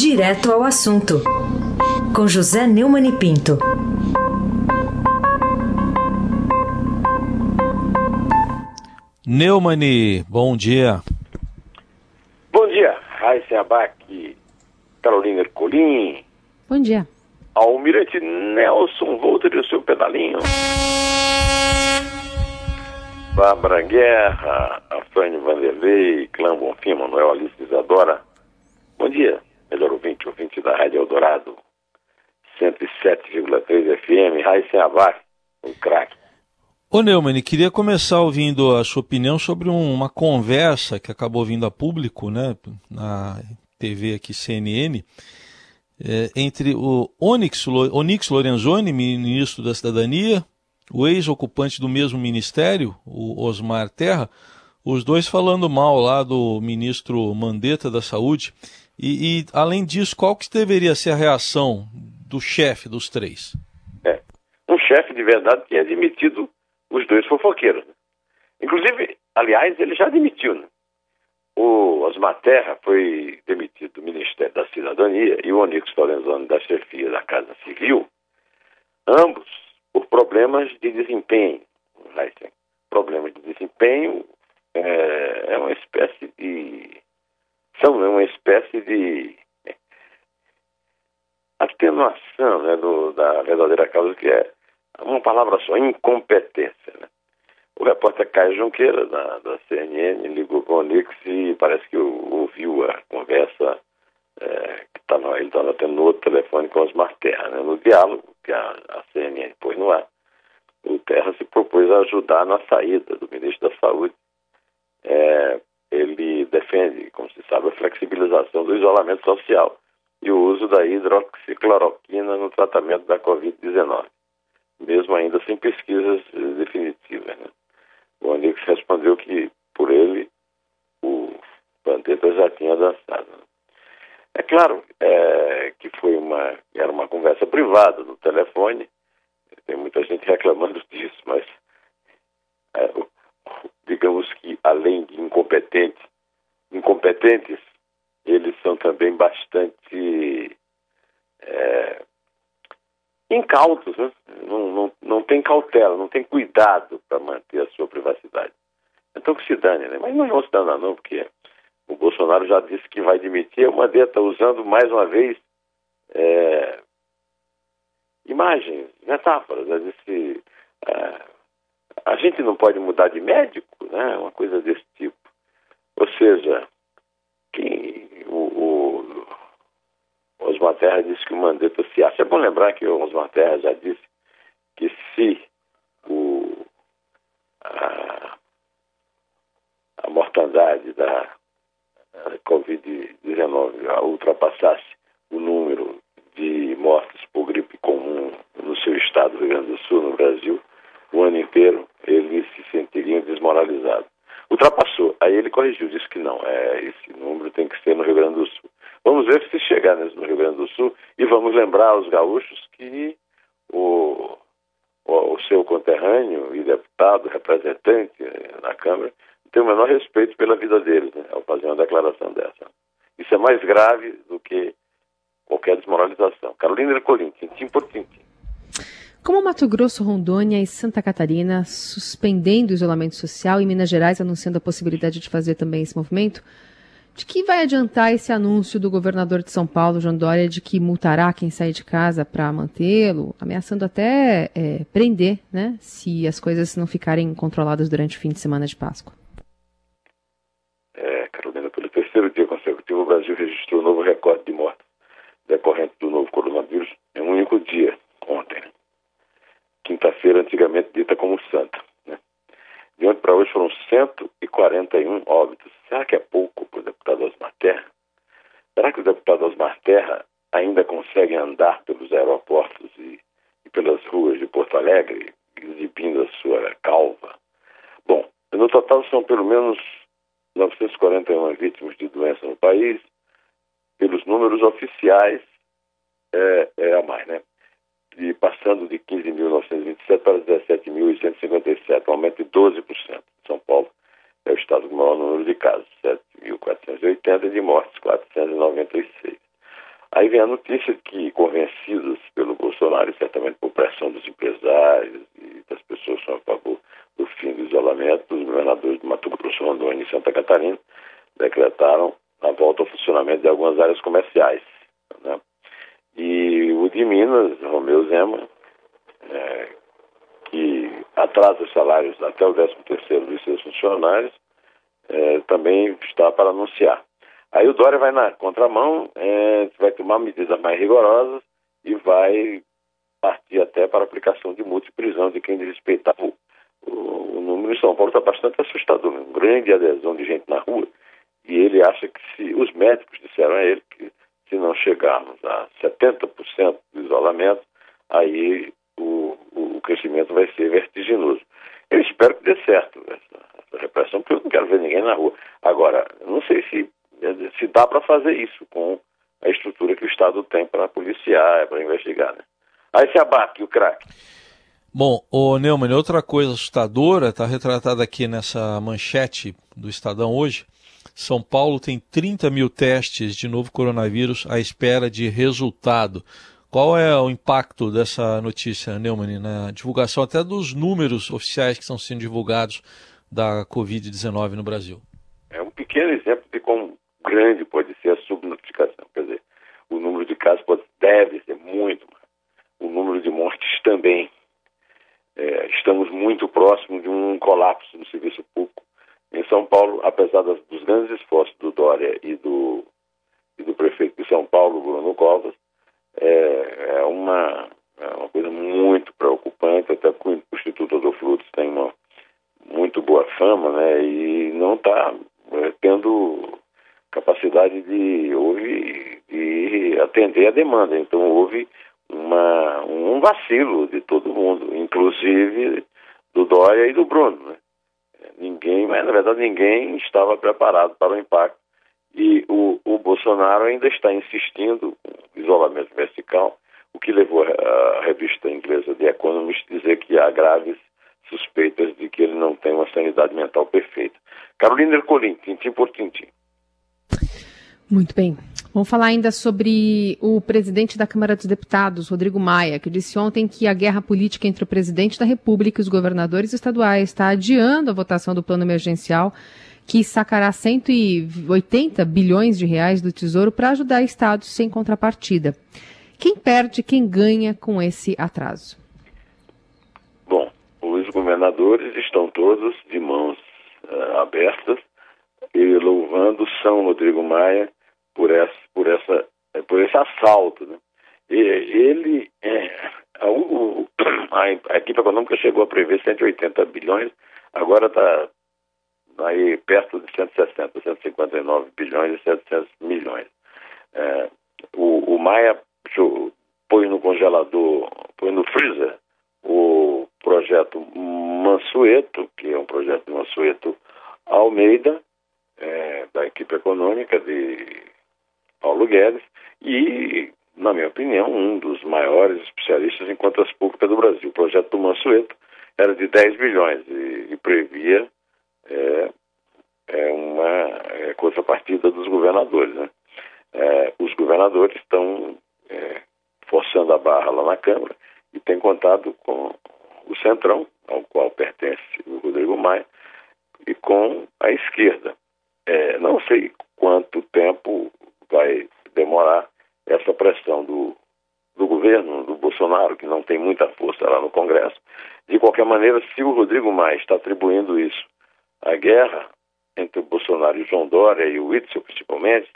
Direto ao assunto, com José Neumann e Pinto. Neumani, bom dia. Bom dia, Raíssa Abac, Carolina Ercolim. Bom dia. Almirante Nelson Volter e o seu pedalinho. Bárbara Guerra, Afrânio Vanderlei, Clã Bonfim, Manuel Alice Isadora. Bom dia, melhor ouvinte, ouvinte da Rádio Eldorado, 107,3 FM, Raíssa Abac, o craque. Ô Neumann, queria começar ouvindo a sua opinião sobre um, uma conversa que acabou vindo a público, né, na TV aqui CNN, é, entre o Onyx, Onyx Lorenzoni, ministro da Cidadania, o ex-ocupante do mesmo ministério, o Osmar Terra, os dois falando mal lá do ministro Mandetta da Saúde. E, e além disso, qual que deveria ser a reação do chefe dos três? É, um chefe de verdade é admitido os dois fofoqueiros. Né? Inclusive, aliás, ele já admitiu. Né? O Osmar Terra foi demitido do Ministério da Cidadania e o Onix Lorenzoni da chefia da Casa Civil, ambos por problemas de desempenho. Problemas de desempenho é, é uma espécie de. São uma espécie de atenuação né, do, da verdadeira causa, que é uma palavra só, incompetência. Né? O repórter Caio Junqueira, da, da CNN, ligou com o Nix e parece que ouviu a conversa é, que tava, ele estava tendo no outro telefone com Osmar Terra. Né? No diálogo que a, a CNN pôs no ar, o Terra se propôs a ajudar na saída do ministro da Saúde. É, ele defende, como se sabe, a flexibilização do isolamento social e o uso da hidroxicloroquina no tratamento da Covid-19 mesmo ainda sem pesquisas definitivas. Né? O Onix respondeu que, por ele, o Panteta já tinha dançado. É claro é, que foi uma, era uma conversa privada no telefone, tem muita gente reclamando disso, mas é, digamos que além de incompetentes, incompetentes, eles são também bastante é, incautos, né? não, não, não tem cautela, não tem cuidado para manter a sua privacidade. Então que se dane, né? Mas não vão se danar não, porque o Bolsonaro já disse que vai demitir, o Mandetta está usando mais uma vez é, imagens, metáforas, né? Disse, é, a gente não pode mudar de médico, né? Uma coisa desse tipo. Ou seja, quem, Terra disse que o Mandetta se acha. É bom lembrar que o Osmar Terra já disse que se o, a, a mortandade da Covid-19 ultrapassasse o número de mortes por gripe comum no seu estado, Rio Grande do Sul, no Brasil, o ano inteiro, eles se sentiriam desmoralizados. Ultrapassou. Aí ele corrigiu, disse que não, é, esse número tem que ser no Rio Grande do Sul. Vamos ver se chegar no Rio Grande do Sul e vamos lembrar aos gaúchos que o, o, o seu conterrâneo e deputado, representante eh, na Câmara, tem o menor respeito pela vida deles, né, ao fazer uma declaração dessa. Isso é mais grave do que qualquer desmoralização. Carolina Ercolim, tintim por tintim. Como Mato Grosso, Rondônia e Santa Catarina suspendendo o isolamento social e Minas Gerais anunciando a possibilidade de fazer também esse movimento, de que vai adiantar esse anúncio do governador de São Paulo, João Dória, de que multará quem sair de casa para mantê-lo, ameaçando até é, prender, né, se as coisas não ficarem controladas durante o fim de semana de Páscoa? É, Carolina, pelo terceiro dia consecutivo, o Brasil registrou um novo recorde de mortes decorrente do novo coronavírus em um único dia, ontem. Quinta-feira, antigamente dita como santa. Né? De ontem para hoje foram 141 óbitos. Será que é pouco deputado Osmar Terra? Será que o deputado Osmar Terra ainda consegue andar pelos aeroportos e, e pelas ruas de Porto Alegre, exibindo a sua calva? Bom, no total são pelo menos 941 vítimas de doença no país. Pelos números oficiais, é, é a mais, né? De, passando de 15.927 para 17.857, um aumento de 12%. São Paulo é o estado com o maior número de casos, 7.480 de mortes, 496. Aí vem a notícia que, convencidos pelo Bolsonaro, certamente por pressão dos empresários e das pessoas que são a favor do fim do isolamento, os governadores de Mato Grosso, Rondônia e Santa Catarina decretaram a volta ao funcionamento de algumas áreas comerciais. Né? E o de Minas, Romeu Zema, atrasa os salários até o 13 terceiro dos seus funcionários, é, também está para anunciar. Aí o Dória vai na contramão, é, vai tomar medidas mais rigorosas e vai partir até para aplicação de multa e prisão de quem desrespeitar o, o, o número. Em São Paulo está bastante assustador, uma grande adesão de gente na rua. E ele acha que se os médicos disseram a ele que se não chegarmos a 70% do isolamento, aí crescimento vai ser vertiginoso. Eu espero que dê certo essa, repressão, porque eu não quero ver ninguém na rua. Agora, não sei se, se dá para fazer isso com a estrutura que o Estado tem para policiar, para investigar. Né? Aí se abate o craque. Bom, o Neumann, outra coisa assustadora, está retratada aqui nessa manchete do Estadão hoje, são Paulo tem 30 mil testes de novo coronavírus à espera de resultado. Qual é o impacto dessa notícia, Neumann, na divulgação até dos números oficiais que estão sendo divulgados da Covid-19 no Brasil? É um pequeno exemplo de como grande pode ser a subnotificação. Quer dizer, o número de casos pode, deve ser muito. O número de mortes também. É, estamos muito próximos de um colapso no serviço público em São Paulo, apesar dos grandes esforços do Dória e do, e do prefeito de São Paulo, Bruno Covas, é, é, uma, é uma coisa muito preocupante, até porque o Instituto do Frutos tem uma muito boa fama, né, e não está é, tendo capacidade de, houve, de atender a demanda. Então houve uma, um vacilo de todo mundo, inclusive do Dória e do Bruno. Né? Ninguém, mas na verdade ninguém estava preparado para o impacto. E o, o Bolsonaro ainda está insistindo isolamento vertical, o que levou a revista inglesa The Economist a dizer que há graves suspeitas de que ele não tem uma sanidade mental perfeita. Carolina Ercolim, tintim por tintim. Muito bem. Vamos falar ainda sobre o presidente da Câmara dos Deputados, Rodrigo Maia, que disse ontem que a guerra política entre o presidente da República e os governadores estaduais está adiando a votação do plano emergencial, que sacará 180 bilhões de reais do Tesouro para ajudar estados sem contrapartida. Quem perde, quem ganha com esse atraso? Bom, os governadores estão todos de mãos uh, abertas e louvando São Rodrigo Maia por essa, por essa, é, por esse assalto, né? E, ele, é, a, o, a, equipe econômica chegou a prever 180 bilhões, agora está aí perto de 160, 159 bilhões e 700 milhões. É, o, o Maia põe no congelador, põe no freezer o projeto Mansueto, que é um projeto de Mansueto Almeida, é, da equipe econômica de Paulo Guedes, e, na minha opinião, um dos maiores especialistas em contas públicas do Brasil. O projeto do Mansueto era de 10 bilhões e, e previa é, é uma é, contrapartida dos governadores. Né? É, os governadores estão é, forçando a barra lá na Câmara e têm contado com o Centrão, ao qual pertence o Rodrigo Maia, e com a esquerda. É, não sei quanto tempo vai demorar essa pressão do, do governo, do Bolsonaro, que não tem muita força lá no Congresso. De qualquer maneira, se o Rodrigo Maia está atribuindo isso à guerra entre o Bolsonaro e o João Dória e o Witzel, principalmente,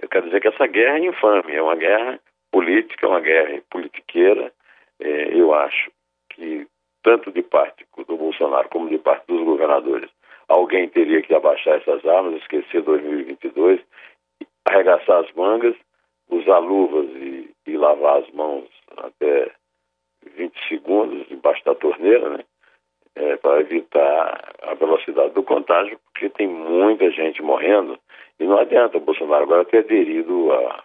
eu quero dizer que essa guerra é infame, é uma guerra política, uma guerra politiqueira. É, eu acho que, tanto de parte do Bolsonaro como de parte dos governadores, alguém teria que abaixar essas armas, esquecer 2022 arregaçar as mangas, usar luvas e, e lavar as mãos até 20 segundos debaixo da torneira, né? É, para evitar a velocidade do contágio, porque tem muita gente morrendo e não adianta o Bolsonaro agora ter aderido a,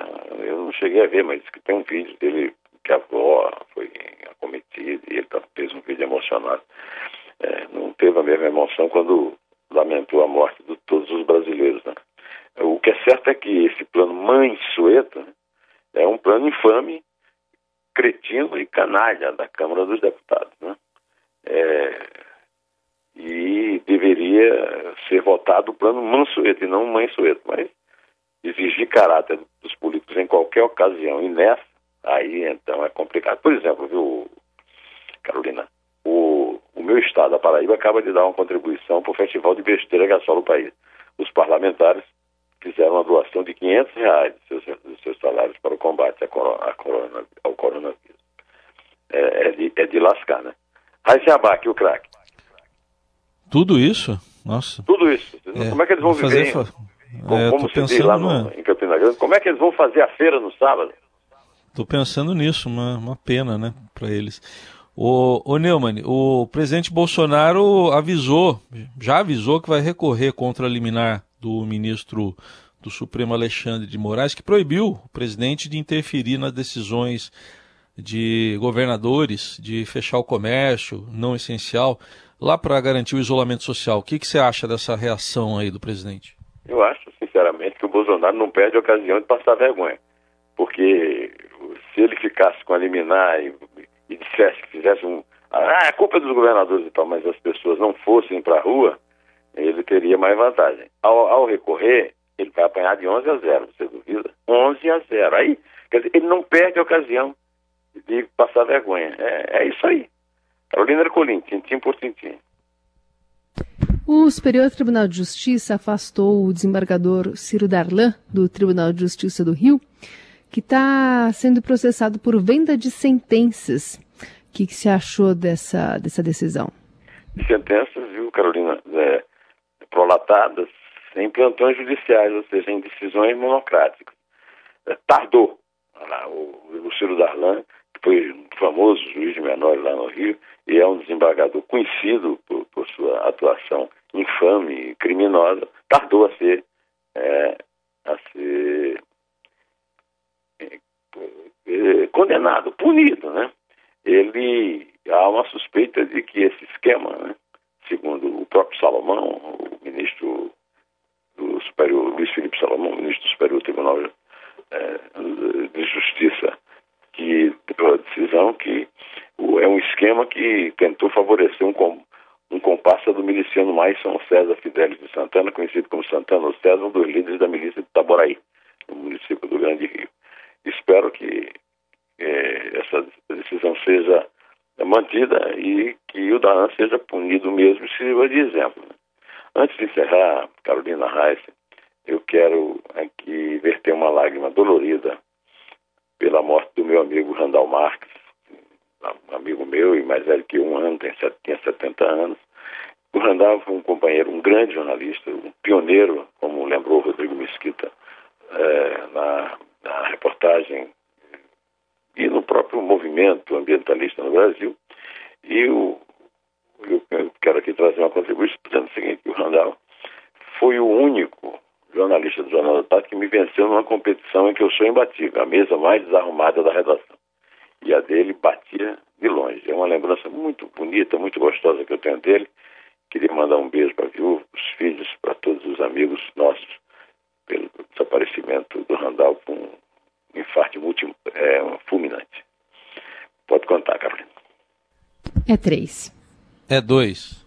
a, Eu não cheguei a ver, mas que tem um vídeo dele que a avó foi acometida e ele tá, fez um vídeo emocionado. É, não teve a mesma emoção quando lamentou a morte de todos os brasileiros, né? que é certo é que esse plano Mãe Sueta né, é um plano infame, cretino e canalha da Câmara dos Deputados. Né? É, e deveria ser votado o plano Mansueto e não Mansueto, mas exigir caráter dos políticos em qualquer ocasião e nessa, aí então é complicado. Por exemplo, viu, Carolina, o, o meu estado, a Paraíba, acaba de dar uma contribuição para o Festival de Besteira que assola o país. Os parlamentares fizeram uma doação de 500 reais dos seus, dos seus salários para o combate a corona, a corona, ao coronavírus. É, é, de, é de lascar, né? Raíssa Abac, o craque. Tudo isso? Nossa. Tudo isso. É, como é que eles vão viver? Fazer, como, é, como se diz lá no, em Campina Grande, como é que eles vão fazer a feira no sábado? Estou pensando nisso, uma, uma pena, né, para eles. O, o Neumann, o presidente Bolsonaro avisou, já avisou que vai recorrer contra a liminar do ministro do Supremo Alexandre de Moraes, que proibiu o presidente de interferir nas decisões de governadores de fechar o comércio não essencial lá para garantir o isolamento social. O que, que você acha dessa reação aí do presidente? Eu acho, sinceramente, que o Bolsonaro não perde a ocasião de passar vergonha. Porque se ele ficasse com a liminar e, e dissesse que fizesse um. Ah, é culpa dos governadores e tal, mas as pessoas não fossem para a rua, ele teria mais vantagem. Ao, ao, recorrer, ele vai apanhar de 11 a 0, você duvida? 11 a 0. Aí, quer dizer, ele não perde a ocasião de passar vergonha. É, é isso aí. Carolina Ercolim, tintim por tintim. O Superior Tribunal de Justiça afastou o desembargador Ciro Darlan do Tribunal de Justiça do Rio, que está sendo processado por venda de sentenças. O que, que você achou dessa, dessa decisão? Sentenças, viu, Carolina, é, prolatadas em plantões judiciais, ou seja, em decisões monocráticas. É, tardou. O, o Ciro Darlan foi um famoso juiz de menores lá no Rio e é um desembargador conhecido por, por sua atuação infame e criminosa, tardou a ser, é, a ser é, é, condenado, punido, né? Ele há uma suspeita de que esse esquema, né, segundo o próprio Salomão, o ministro do Superior, Luiz Felipe Salomão, ministro do Superior Tribunal é, de Justiça que deu a decisão que é um esquema que tentou favorecer um, um comparsa do miliciano mais São César Fidelis de Santana, conhecido como Santana César, um dos líderes da milícia de Taboraí, no município do Grande Rio. Espero que é, essa decisão seja mantida e que o Daran seja punido mesmo sirva de exemplo. Antes de encerrar, Carolina Reis, eu quero aqui verter uma lágrima dolorida pela morte do meu amigo Randall Marques, amigo meu e mais velho que um ano, tem, tinha 70 anos. O Randall foi um companheiro, um grande jornalista, um pioneiro, como lembrou Rodrigo Mesquita é, na, na reportagem e no próprio movimento ambientalista no Brasil. E o, eu, quero aqui trazer uma contribuição dizendo o seguinte, o Randall foi o único jornalista do Jornal da Tarde, que me venceu numa competição em que eu sou imbatível, a mesa mais desarrumada da redação. E a dele batia de longe. É uma lembrança muito bonita, muito gostosa que eu tenho dele. Queria mandar um beijo para a viúva, para os filhos, para todos os amigos nossos, pelo desaparecimento do Randall com um infarto multi, é, um fulminante. Pode contar, Carolina. É três. É dois.